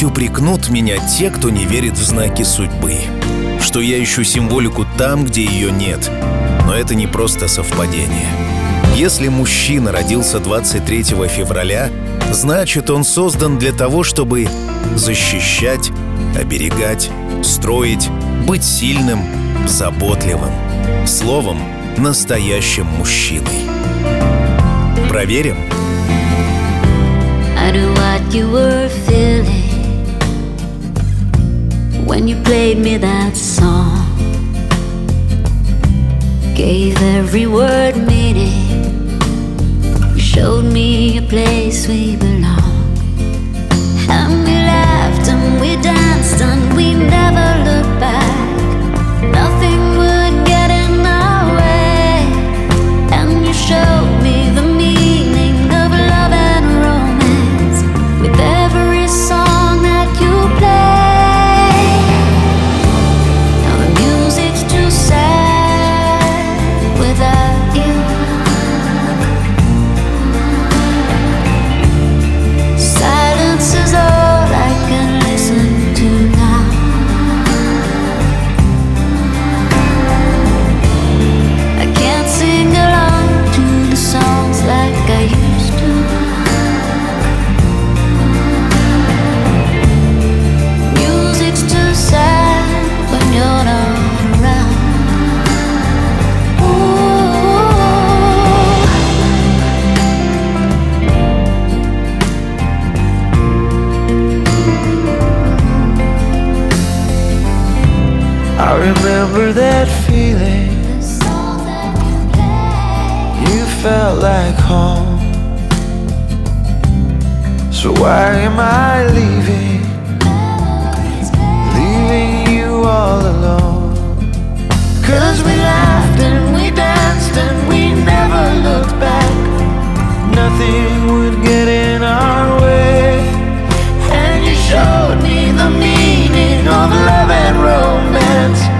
Пусть упрекнут меня те, кто не верит в знаки судьбы, что я ищу символику там, где ее нет. Но это не просто совпадение. Если мужчина родился 23 февраля, значит он создан для того, чтобы защищать, оберегать, строить, быть сильным, заботливым. Словом, настоящим мужчиной. Проверим? I knew what you were feeling when you played me that song. Gave every word meaning. You showed me a place we belong. And we laughed and we danced and we never remember that feeling. That you play. You felt like home. So why am I leaving? Leaving you all alone. Cause we laughed and we danced and we never looked back. Nothing would get in our way. And you showed me the meaning of love and romance.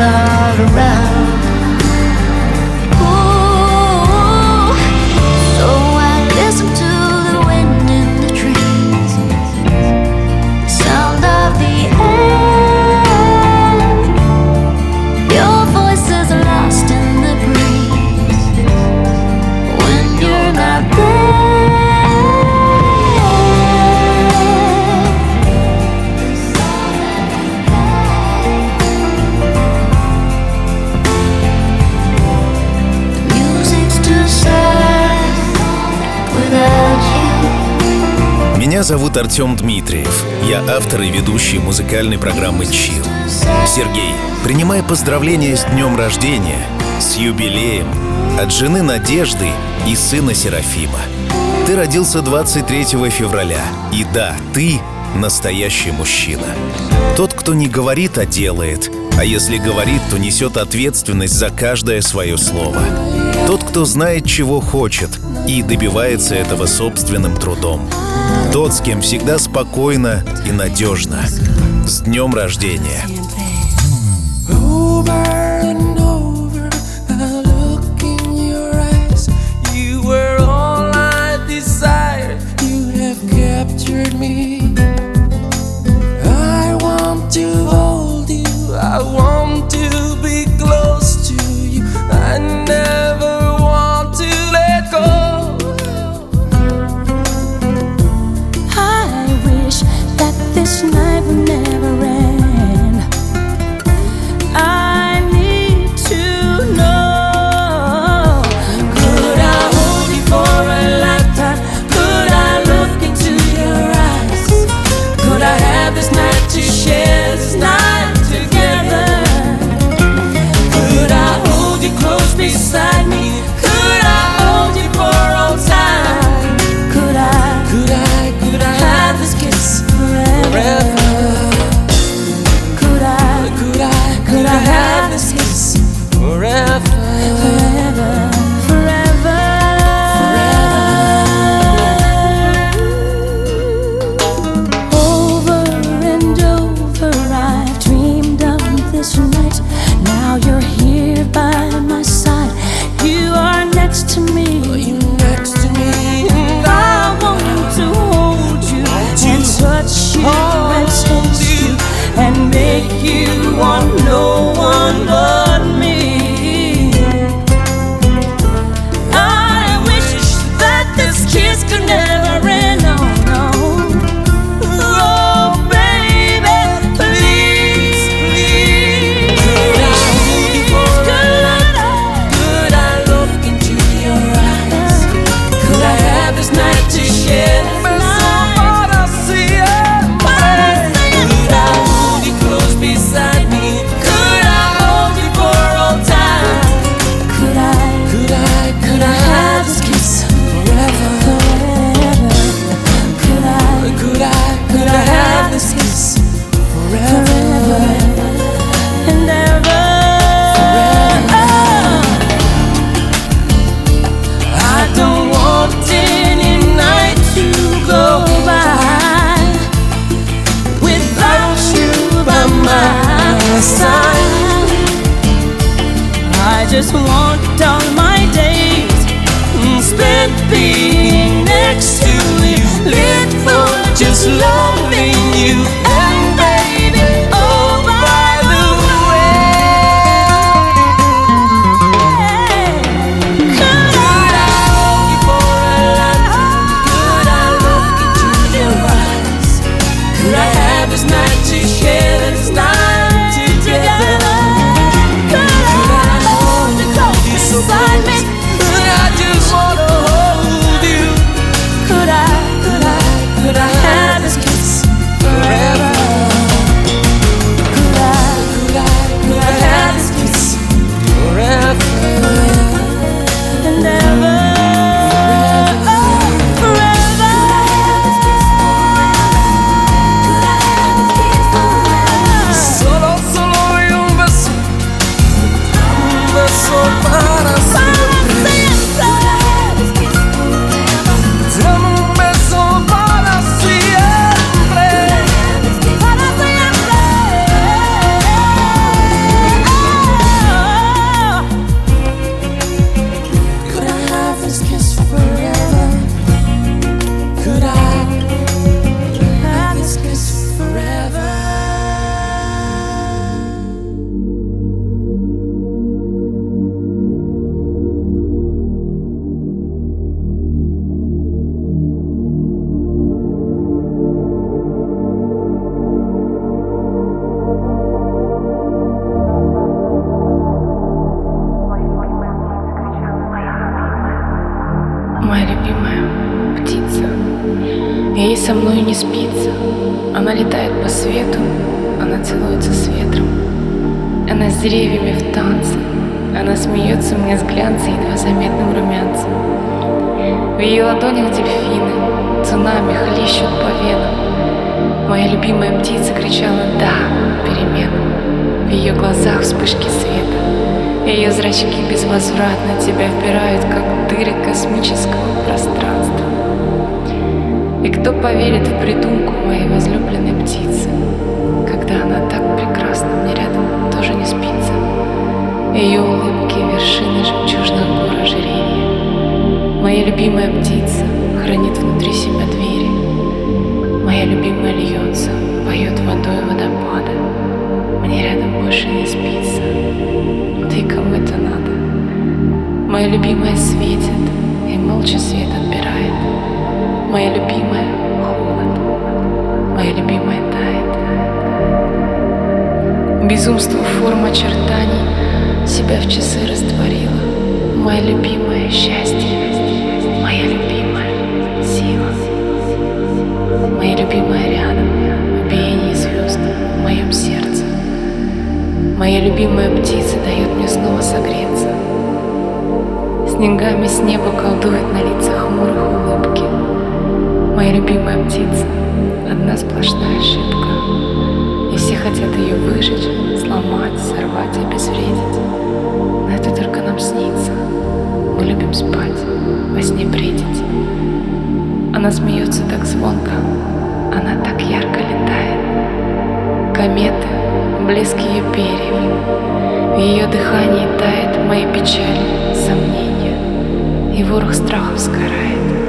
all around. Меня зовут Артем Дмитриев. Я автор и ведущий музыкальной программы «Чил». Сергей, принимай поздравления с днем рождения, с юбилеем, от жены Надежды и сына Серафима. Ты родился 23 февраля, и да, ты настоящий мужчина. Тот, кто не говорит, а делает, а если говорит, то несет ответственность за каждое свое слово. Тот, кто знает, чего хочет, и добивается этого собственным трудом. Тот, с кем всегда спокойно и надежно. С днем рождения! Over and to hold you. I want Моя любимая птица дает мне снова согреться. Снегами с неба колдует на лицах хмурых улыбки. Моя любимая птица Одна сплошная ошибка. И все хотят ее выжечь, сломать, сорвать, обезвредить. Но это только нам снится. Мы любим спать, во сне бредить. Она смеется так звонко Она так ярко летает. Кометы, блеск ее перьев. В ее дыхании тает мои печали, сомнения. И ворох страхов сгорает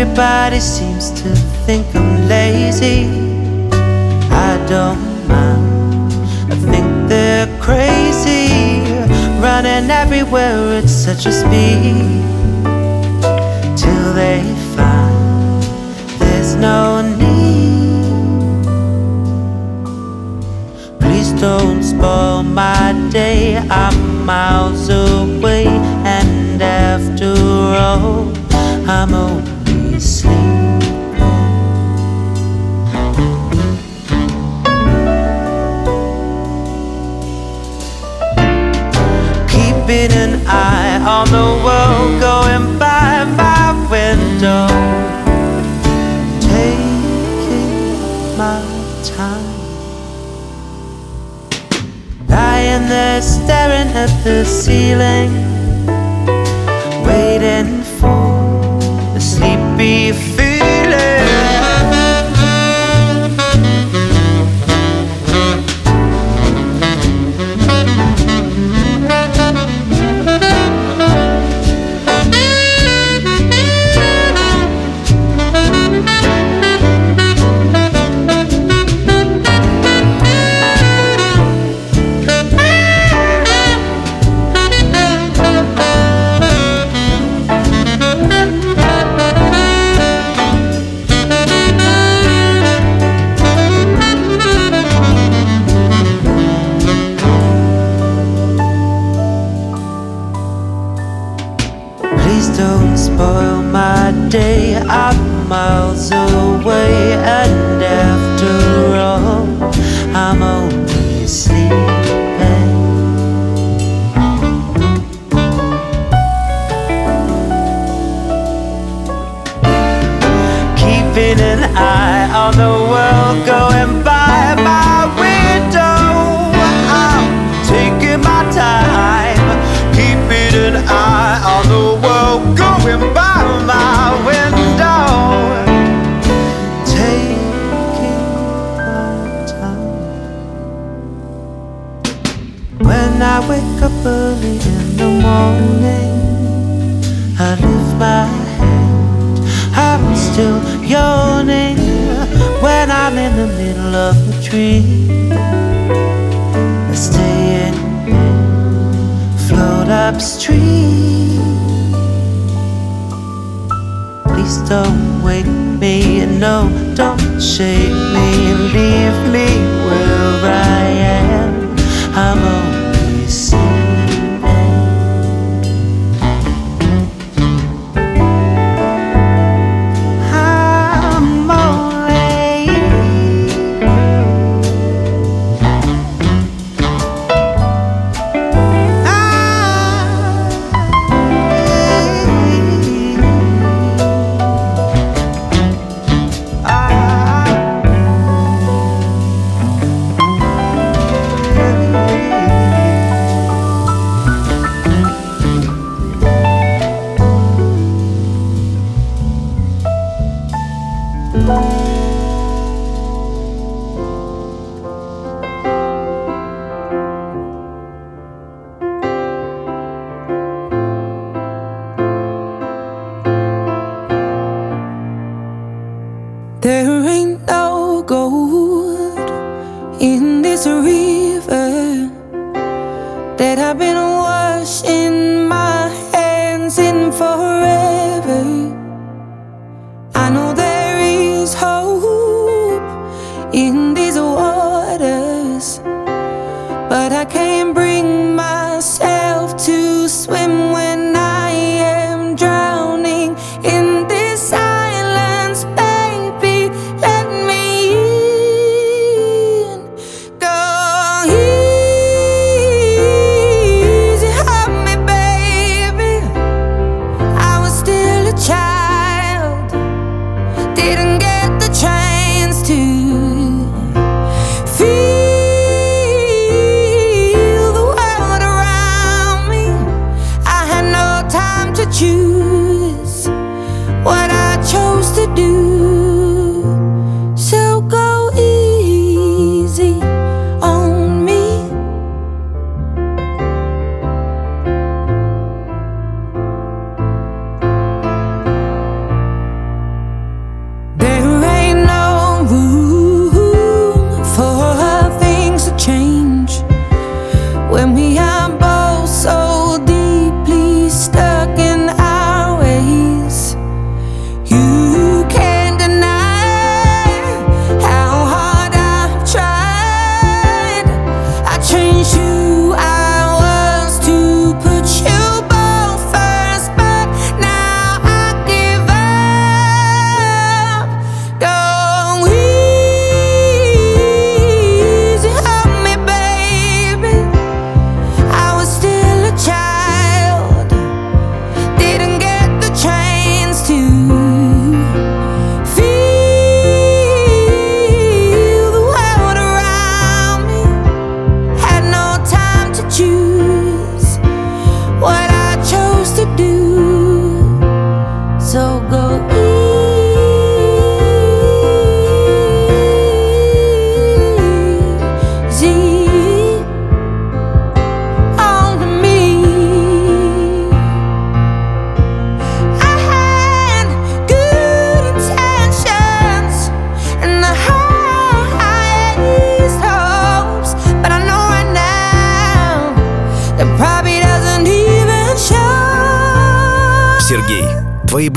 Everybody seems to think I'm lazy. I don't mind. I think they're crazy. Running everywhere at such a speed. Till they find there's no need. Please don't spoil my day. I'm miles away, and after all, I'm sleeping. Keeping an eye on the world going by my window. Taking my time. Lying there staring at the ceiling, the of a dream. I stay in bed, float upstream. Please don't wake me, no, don't shake me, leave me where I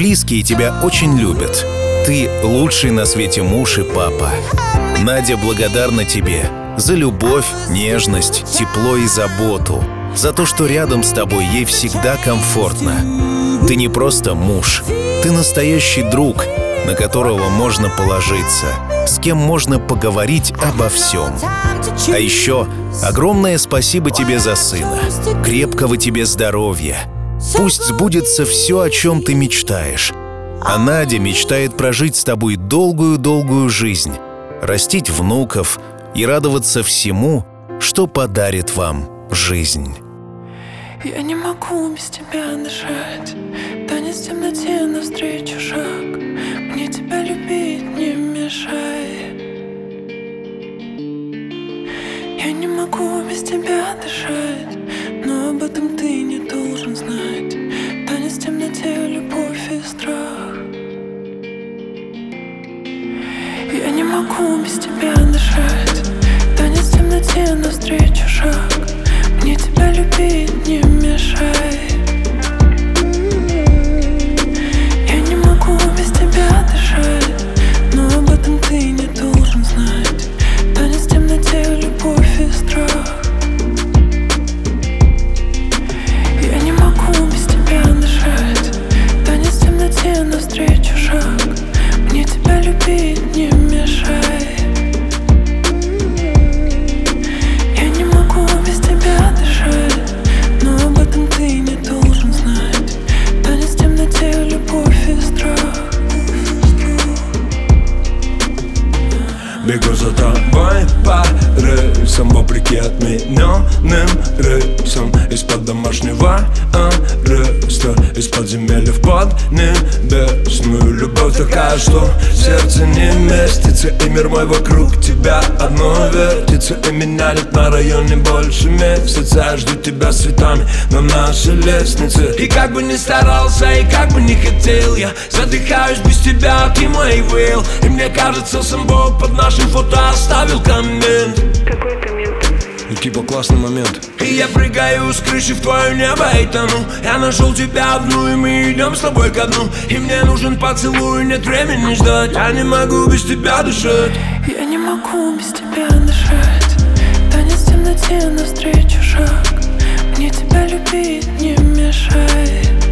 близкие тебя очень любят. Ты лучший на свете муж и папа. Надя благодарна тебе за любовь, нежность, тепло и заботу, за то, что рядом с тобой ей всегда комфортно. Ты не просто муж, ты настоящий друг, на которого можно положиться, с кем можно поговорить обо всем. А еще огромное спасибо тебе за сына. Крепкого тебе здоровья. Пусть сбудется все, о чем ты мечтаешь. А Надя мечтает прожить с тобой долгую-долгую жизнь, растить внуков и радоваться всему, что подарит вам жизнь. Я не могу без тебя дышать Танец в темноте навстречу шаг Мне тебя любить не мешай Я не могу без тебя дышать Но об этом ты не должен знать могу без тебя дышать. Танец в темноте навстречу шаг. Мне тебя любить не мешай Я не могу без тебя дышать Но об этом ты не должен знать. Танец в темноте, любовь и страх. Я не могу без тебя дышать. Танец в темноте навстречу в сердце не местится И мир мой вокруг тебя одно вертится. И меня нет на районе больше месяца. Я жду тебя с цветами на нашей лестнице. И как бы ни старался, и как бы не хотел Я задыхаюсь без тебя, ты мой will И мне кажется, сам Бог под нашим фото оставил коммент? И типа классный момент. И я прыгаю с крыши в твое небо и тону. Я нашел тебя одну, и мы идем с тобой ко дну. И мне нужен поцелуй, нет времени ждать. Я не могу без тебя дышать. Я не могу без тебя дышать. Танец в темноте навстречу шаг. Мне тебя любить не мешай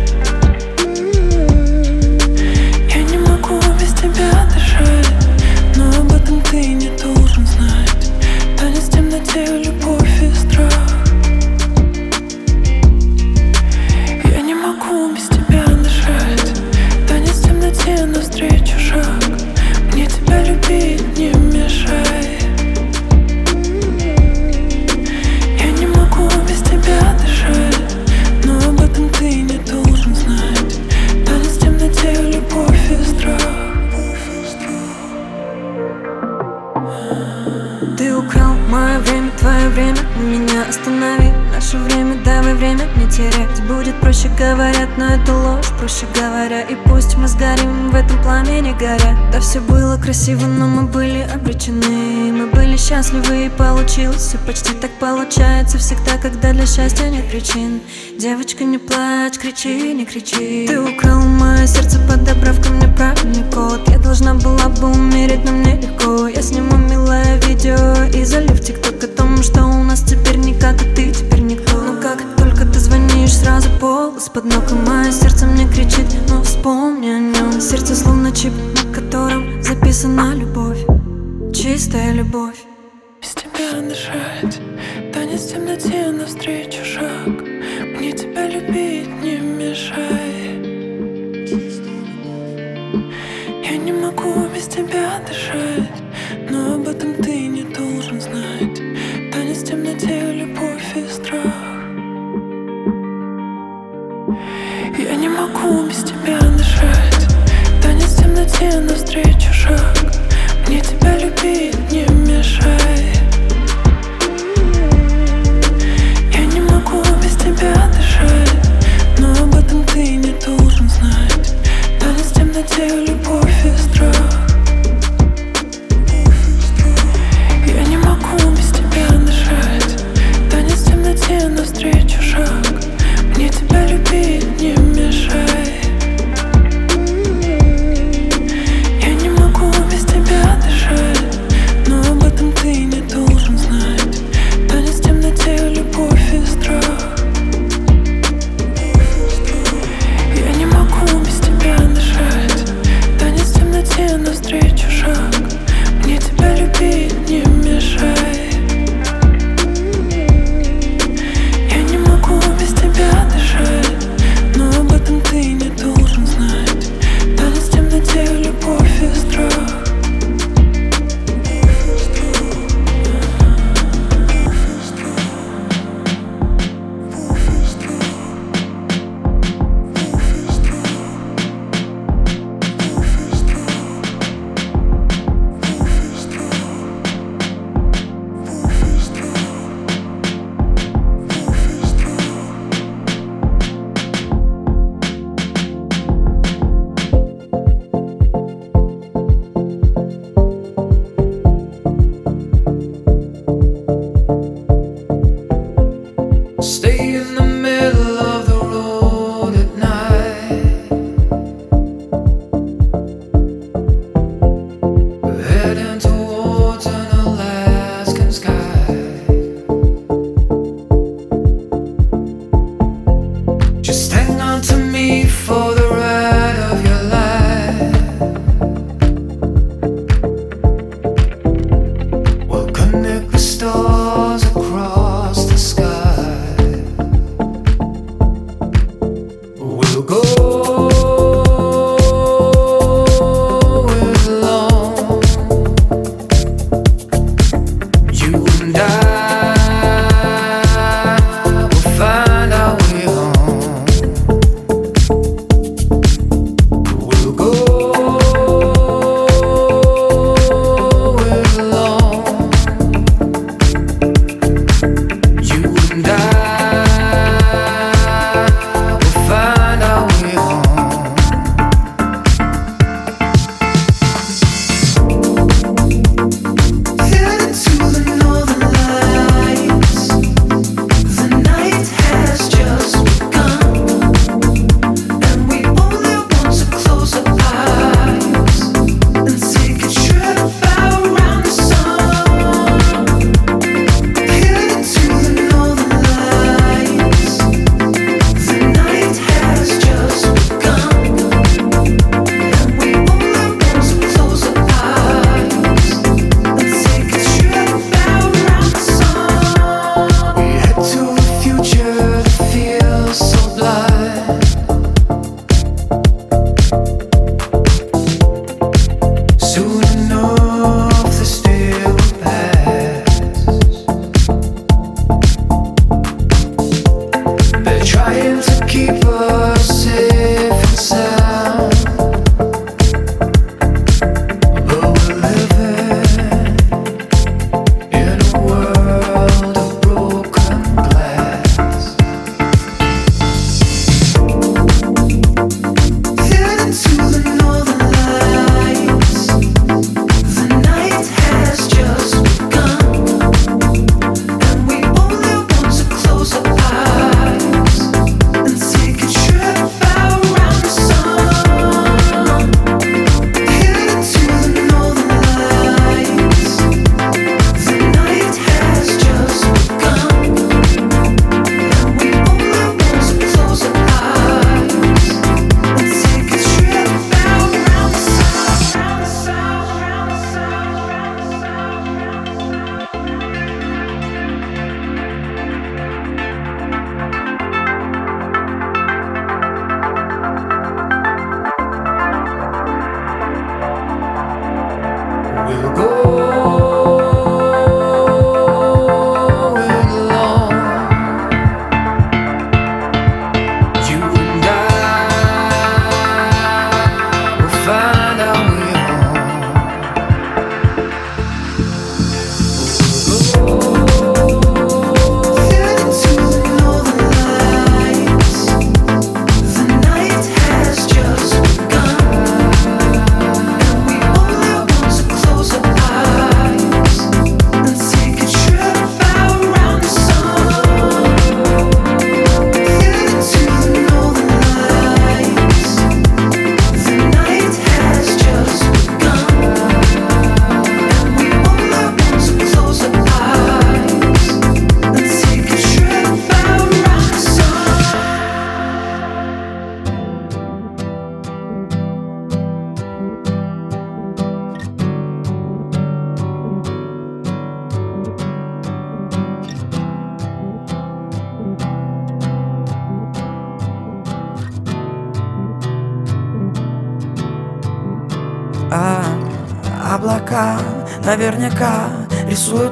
пламени горя Да все было красиво, но мы были обречены. Мы были счастливы и получилось все почти так получается Всегда, когда для счастья нет причин. Девочка, не плачь, кричи, не кричи. Ты украл мое сердце, подобрав ко мне правильный код. Я должна была бы умереть, но мне легко. Я сниму милое видео и залив тикток О том, что у нас теперь никак, а ты теперь никто сразу пол из-под ног И мое сердце мне кричит, ну вспомни о нем Сердце словно чип, на котором записана любовь Чистая любовь. Без тебя дышать Танец в темноте навстречу шаг. Мне тебя любить не мешай Я не могу без тебя дышать Но об этом ты не должен знать. Танец в темноте, любовь и страх не могу без тебя дышать. Танец в темноте навстречу шаг. Мне тебя любить не мешай Я не могу без тебя дышать Но об этом ты не должен знать. Танец в темноте любви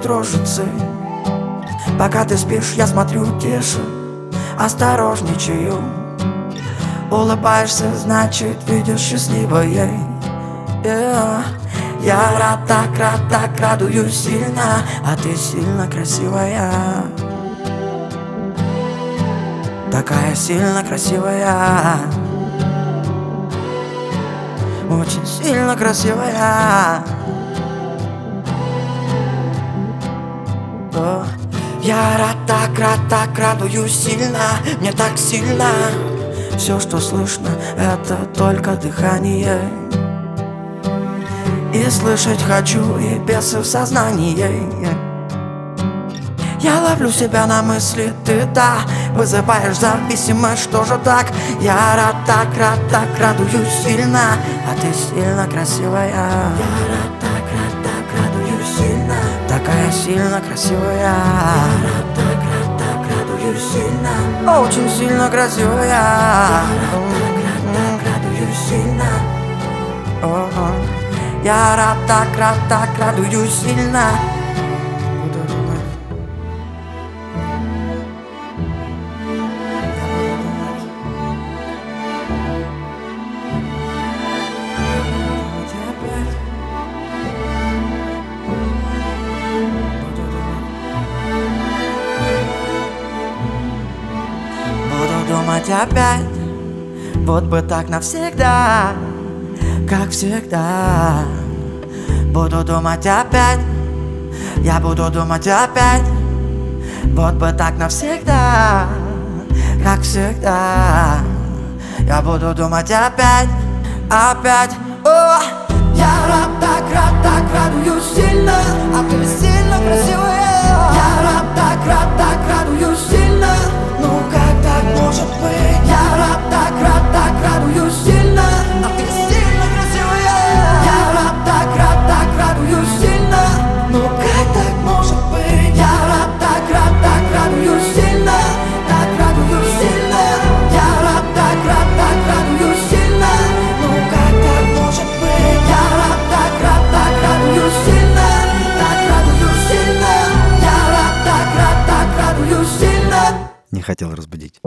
рожицы Пока ты спишь, я смотрю тише, осторожничаю. Улыбаешься, значит, видишь счастливое. Yeah. Я рад, так рад, так радуюсь сильно А ты сильно красивая. Такая сильно красивая. Очень сильно красивая Я рад так рад, так радуюсь сильно Мне так сильно. Все, что слышно, это только дыхание. И слышать хочу, и бесы в сознании. Я ловлю себя на мысли, ты да Вызываешь зависимость, что же так? Я рад, так рад, так радуюсь сильно А ты сильно красивая. Я рад, сильно красивая. Сильно Очень сильно красивая. Сильно Я рад, так рад, так радуюсь сильно опять. Вот бы так навсегда Как всегда. Буду думать опять Я буду думать опять. Вот бы так навсегда Как всегда. Я буду думать опять Опять. О! Я рад, так рад, так радуюсь сильно А ты сильно красивая. Я рад, так рад, так радуюсь хотел разбудить.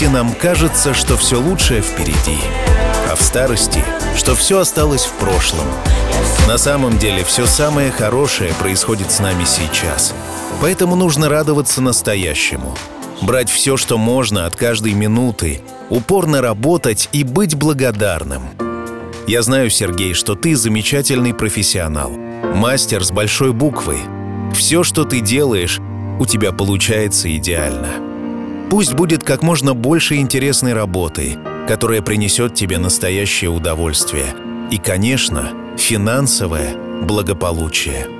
Юности нам кажется, что все лучшее впереди, а в старости, что все осталось в прошлом. На самом деле все самое хорошее происходит с нами сейчас. Поэтому нужно радоваться настоящему. Брать все, что можно от каждой минуты, упорно работать и быть благодарным. Я знаю, Сергей, что ты замечательный профессионал. Мастер с большой буквы. Все, что ты делаешь, у тебя получается идеально. Пусть будет как можно больше интересной работы, которая принесет тебе настоящее удовольствие. И, конечно, финансовое благополучие.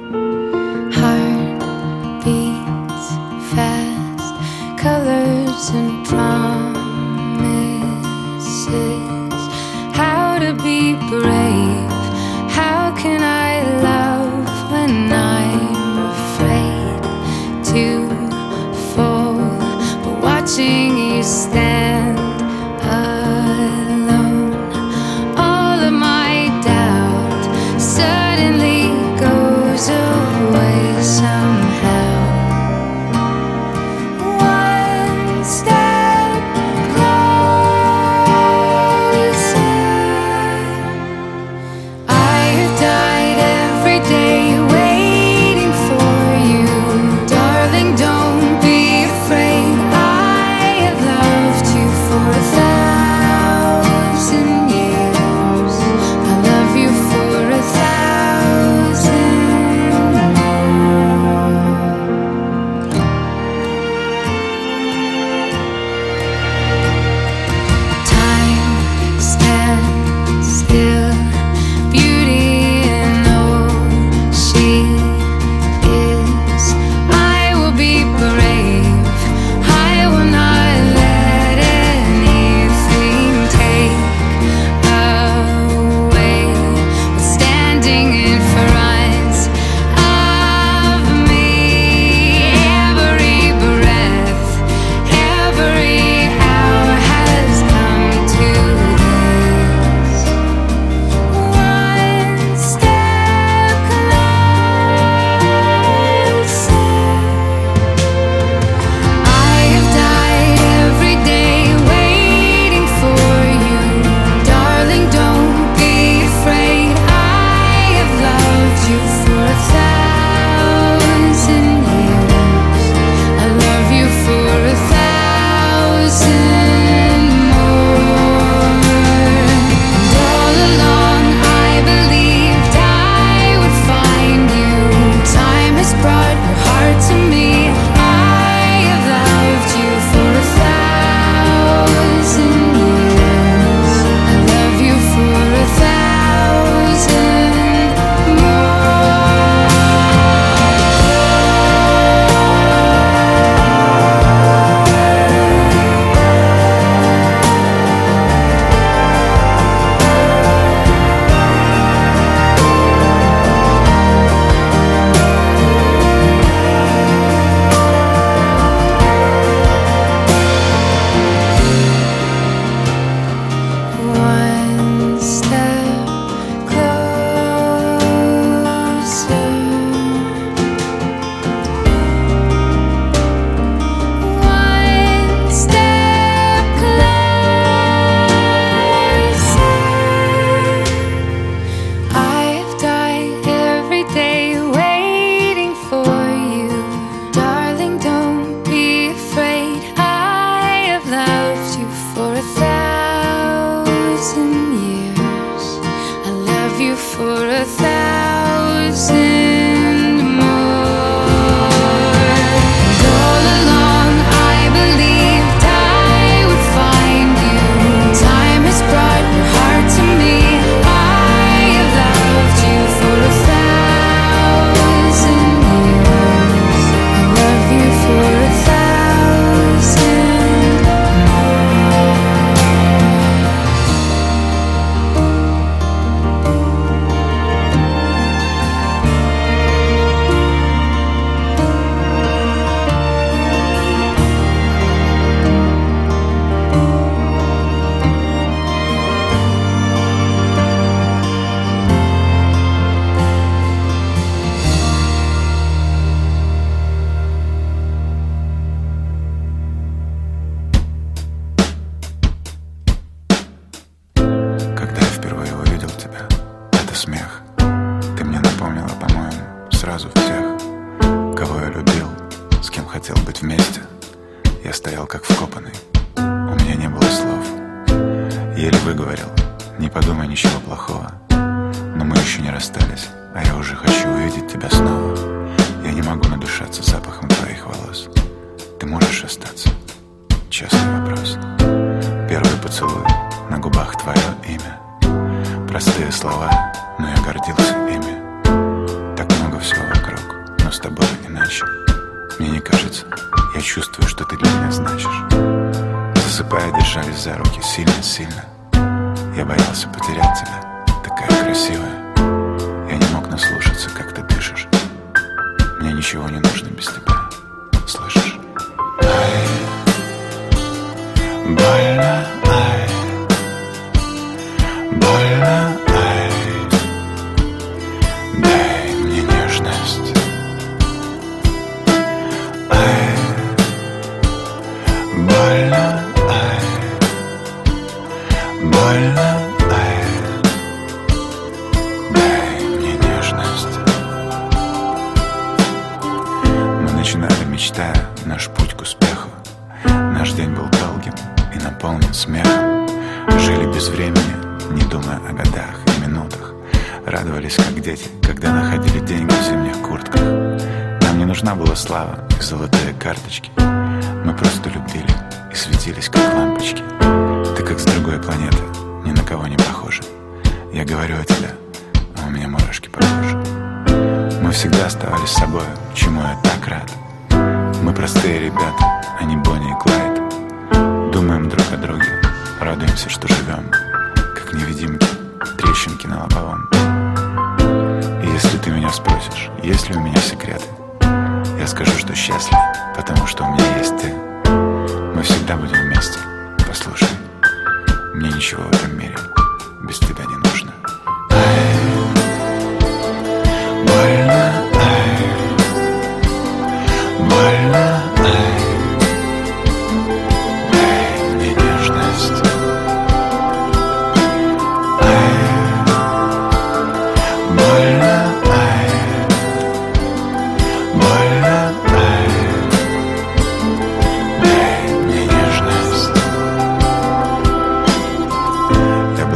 меня сильно. Я боялся потерять тебя, такая красивая. Я не мог наслушаться, как ты дышишь. Мне ничего не нужно без тебя, слышишь? Ай, больно.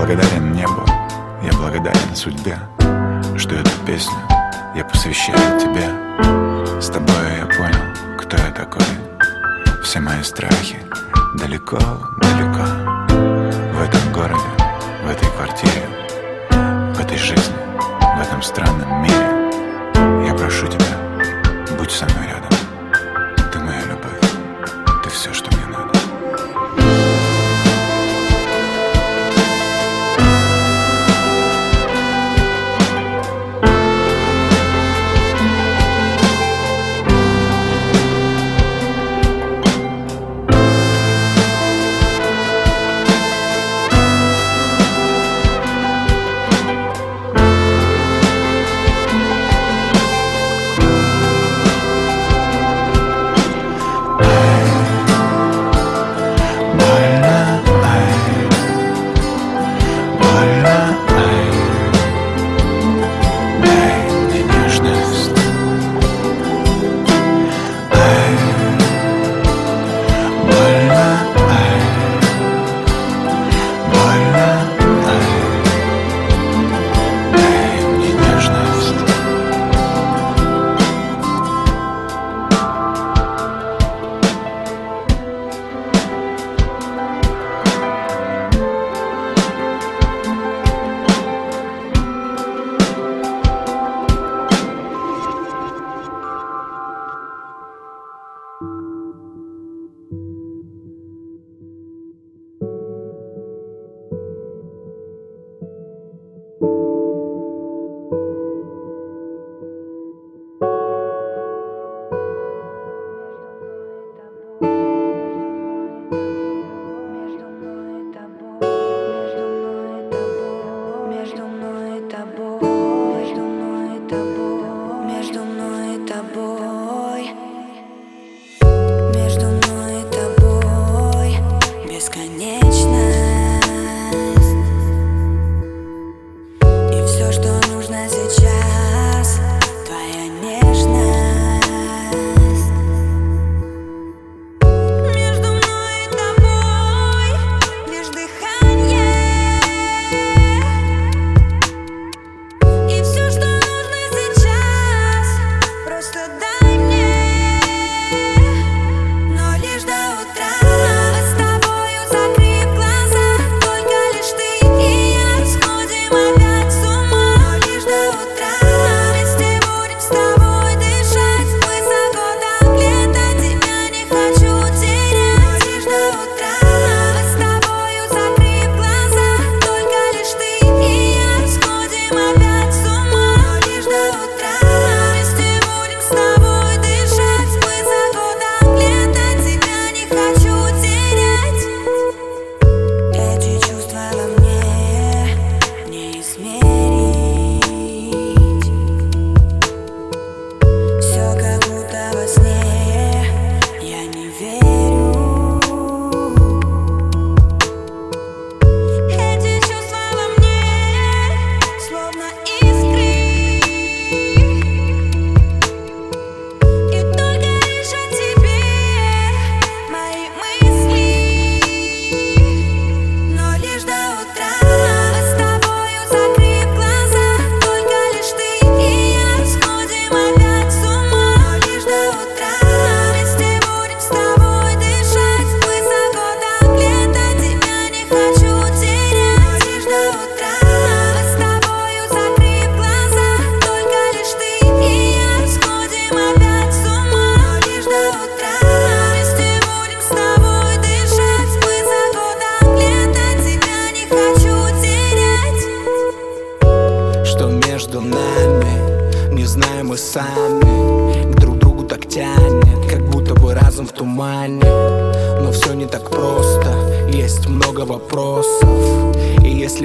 благодарен небу, я благодарен судьбе, что эту песню я посвящаю тебе. С тобой я понял, кто я такой. Все мои страхи далеко, далеко. В этом городе, в этой квартире, в этой жизни, в этом странном мире. Я прошу тебя, будь со мной рядом.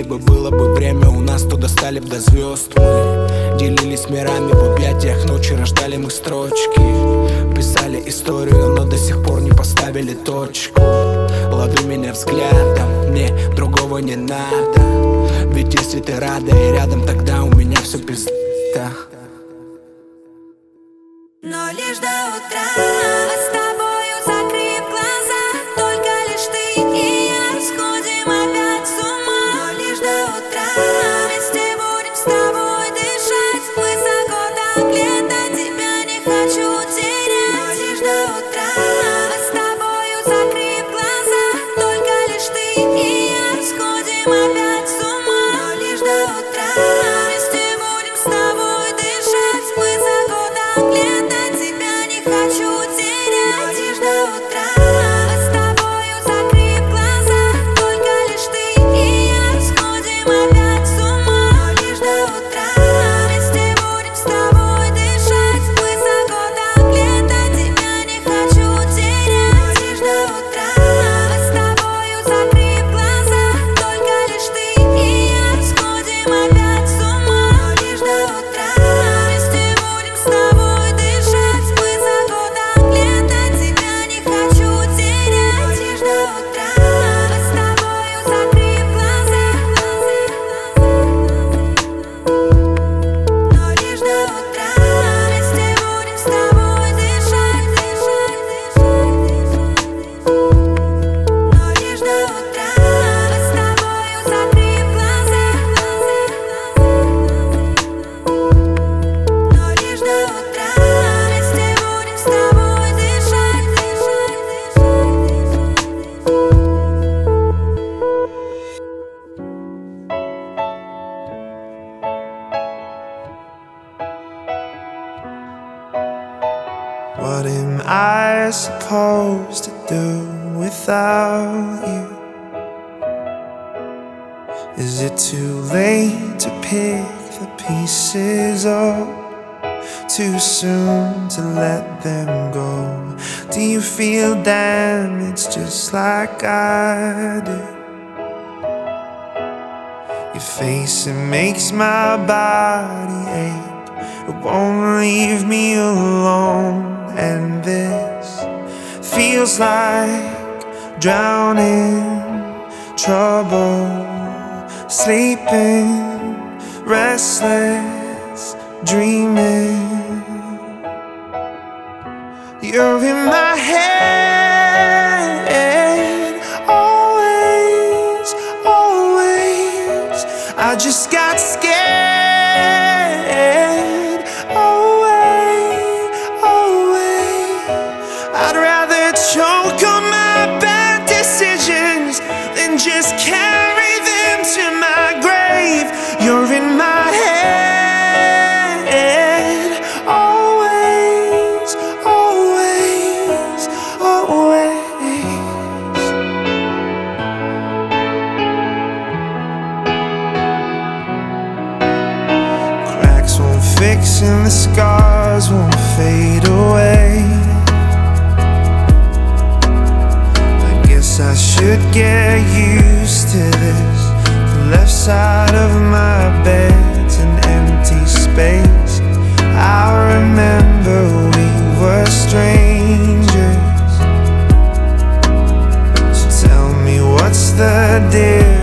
бы было бы время у нас, то достали б до звезд Мы. Делились мирами в объятиях ночи, рождали мы строчки. Писали историю, но до сих пор не поставили точку. Лови меня взглядом, мне другого не надо. Ведь если ты рада и рядом, тогда у меня все пизда. like I did. Your face, it makes my body ache. It won't leave me alone. And this feels like drowning, trouble, sleeping, restless, dreaming. You're in my head. just got scared. fixing the scars won't fade away. I guess I should get used to this. The left side of my bed's an empty space. I remember we were strangers. So tell me what's the deal?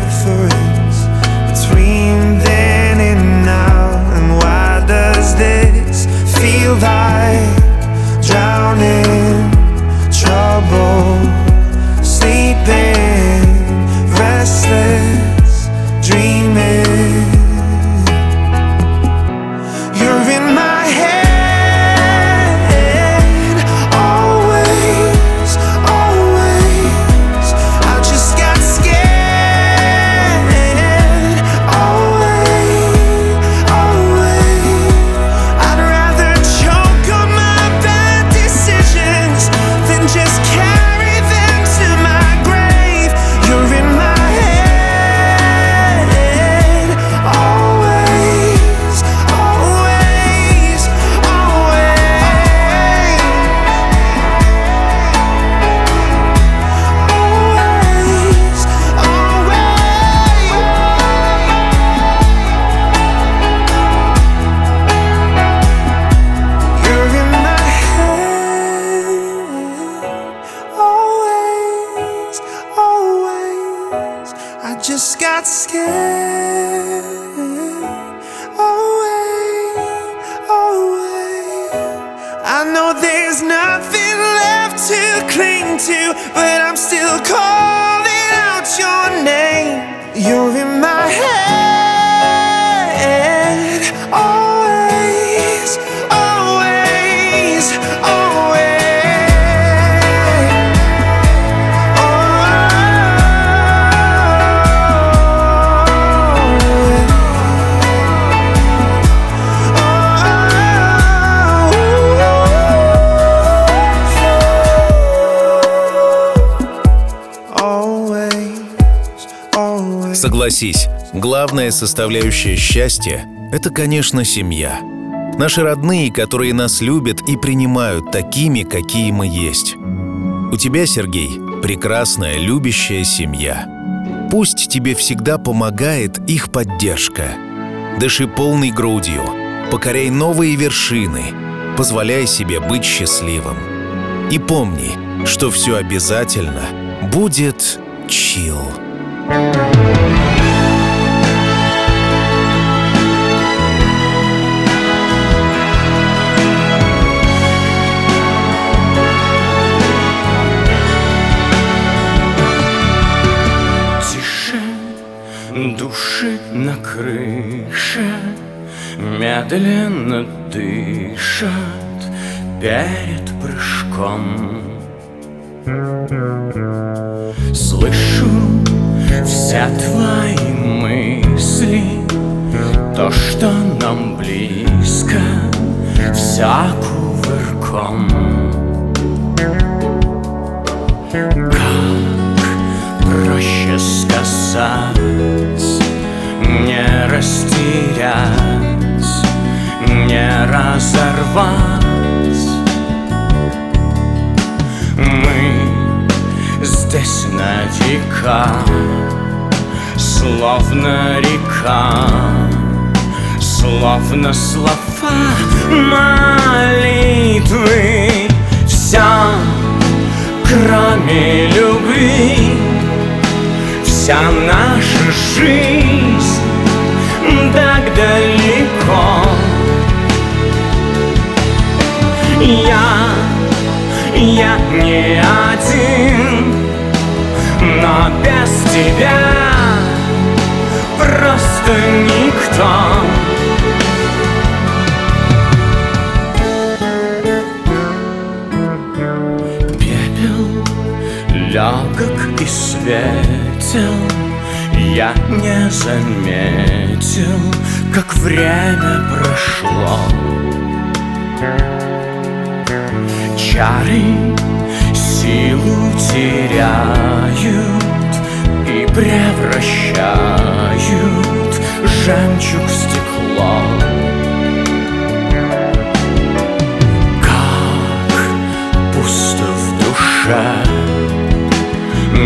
feel like drowning, trouble, sleeping, restless, dreaming. Согласись, главная составляющая счастья – это, конечно, семья. Наши родные, которые нас любят и принимают такими, какие мы есть. У тебя, Сергей, прекрасная, любящая семья. Пусть тебе всегда помогает их поддержка. Дыши полной грудью, покоряй новые вершины, позволяй себе быть счастливым. И помни, что все обязательно будет чил. Медленно дышат перед прыжком. Слышу все твои мысли То, что нам близко Вся кувырком. Как проще сказать Не растерять Не разорвать Мы здесь на века Словно река Словно слова молитвы. Вся кроме любви Вся наша жизнь так далеко Я, я не один Но без тебя просто никто. Легок и светел Я не заметил, как время прошло Чары силу теряют И превращают жемчуг в стекло. Как пусто в душе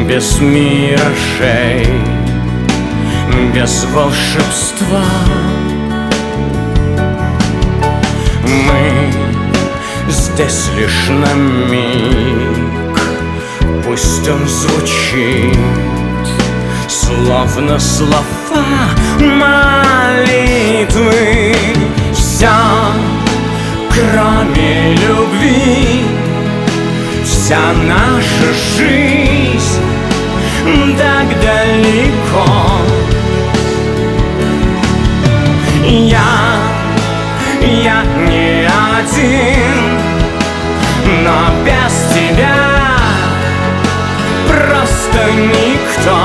Без миражей Без волшебства. Мы здесь лишь на миг. Пусть он звучит Словно слова молитвы. Вся, кроме любви Вся наша жизнь так далеко. Я, я не один Но без тебя просто никто